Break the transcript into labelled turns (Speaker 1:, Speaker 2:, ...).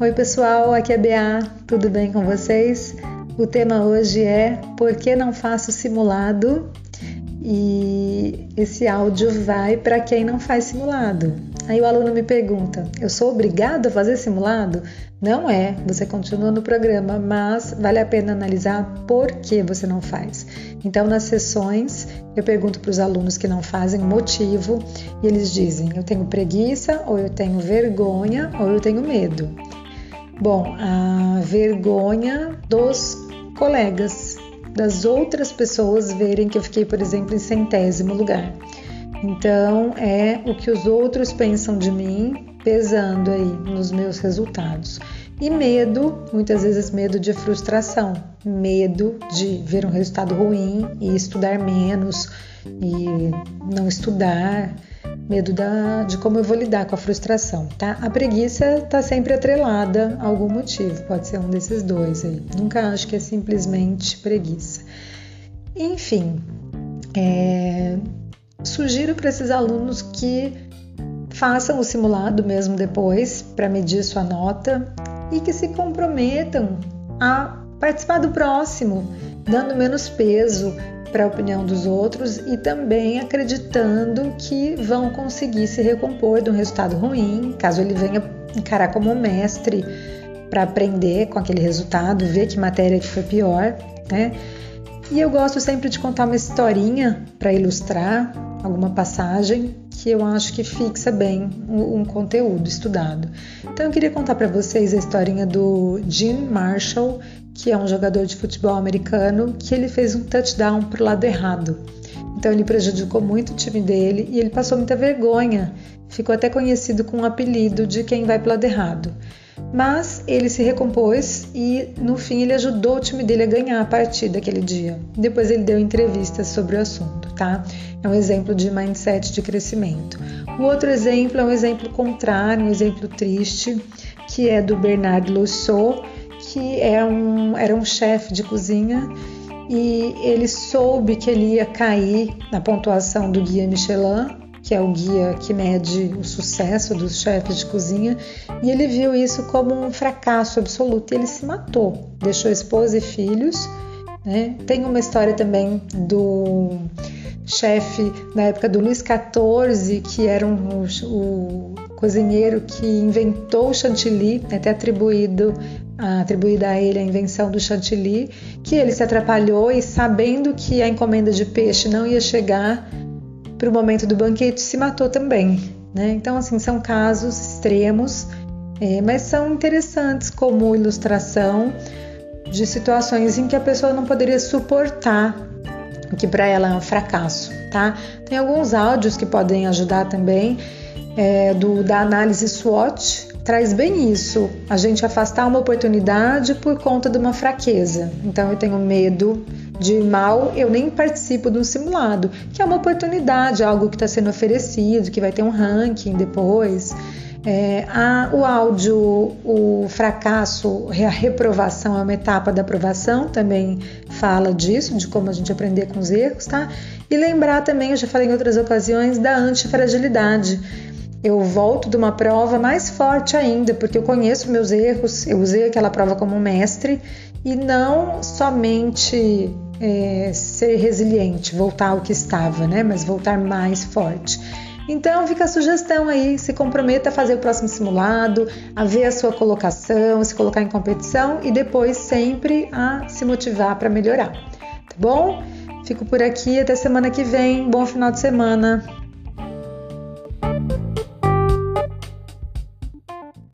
Speaker 1: Oi, pessoal, aqui é Bea, tudo bem com vocês? O tema hoje é Por que não faço simulado? E esse áudio vai para quem não faz simulado. Aí o aluno me pergunta: Eu sou obrigado a fazer simulado? Não é, você continua no programa, mas vale a pena analisar por que você não faz. Então, nas sessões, eu pergunto para os alunos que não fazem o motivo e eles dizem: Eu tenho preguiça, ou eu tenho vergonha, ou eu tenho medo. Bom, a vergonha dos colegas, das outras pessoas verem que eu fiquei, por exemplo, em centésimo lugar. Então, é o que os outros pensam de mim pesando aí nos meus resultados. E medo, muitas vezes medo de frustração, medo de ver um resultado ruim e estudar menos e não estudar, medo da, de como eu vou lidar com a frustração, tá? A preguiça está sempre atrelada a algum motivo, pode ser um desses dois aí. Nunca acho que é simplesmente preguiça. Enfim, é, sugiro para esses alunos que façam o simulado mesmo depois para medir sua nota e que se comprometam a participar do próximo, dando menos peso para a opinião dos outros e também acreditando que vão conseguir se recompor de um resultado ruim, caso ele venha encarar como mestre para aprender com aquele resultado, ver que matéria que foi pior, né? E eu gosto sempre de contar uma historinha para ilustrar alguma passagem que eu acho que fixa bem um conteúdo estudado. Então eu queria contar para vocês a historinha do Jim Marshall, que é um jogador de futebol americano, que ele fez um touchdown para o lado errado. Então ele prejudicou muito o time dele e ele passou muita vergonha. Ficou até conhecido com o um apelido de quem vai para o lado errado. Mas ele se recompôs e no fim ele ajudou o time dele a ganhar a partida aquele dia. Depois ele deu entrevistas sobre o assunto, tá? É um exemplo de mindset de crescimento. O outro exemplo é um exemplo contrário, um exemplo triste, que é do Bernard Lussot, que é um, era um chefe de cozinha e ele soube que ele ia cair na pontuação do guia Michelin que é o guia que mede o sucesso dos chefes de cozinha, e ele viu isso como um fracasso absoluto e ele se matou, deixou esposa e filhos. Né? Tem uma história também do chefe na época do Luís XIV, que era um, o, cozinheiro que inventou o chantilly, né? até atribuído atribuída a ele a invenção do chantilly, que ele se atrapalhou e sabendo que a encomenda de peixe não ia chegar, para o momento do banquete se matou também. Né? Então, assim, são casos extremos, é, mas são interessantes como ilustração de situações em que a pessoa não poderia suportar o que para ela é um fracasso, tá? Tem alguns áudios que podem ajudar também é, do da análise SWOT traz bem isso, a gente afastar uma oportunidade por conta de uma fraqueza. Então eu tenho medo de mal, eu nem participo de um simulado, que é uma oportunidade, algo que está sendo oferecido, que vai ter um ranking depois. É, a, o áudio, o fracasso, a reprovação é uma etapa da aprovação, também fala disso, de como a gente aprender com os erros, tá? E lembrar também, eu já falei em outras ocasiões, da antifragilidade. Eu volto de uma prova mais forte ainda, porque eu conheço meus erros, eu usei aquela prova como mestre e não somente é, ser resiliente, voltar ao que estava, né? Mas voltar mais forte. Então fica a sugestão aí, se comprometa a fazer o próximo simulado, a ver a sua colocação, se colocar em competição e depois sempre a se motivar para melhorar. Tá bom? Fico por aqui, até semana que vem. Bom final de semana.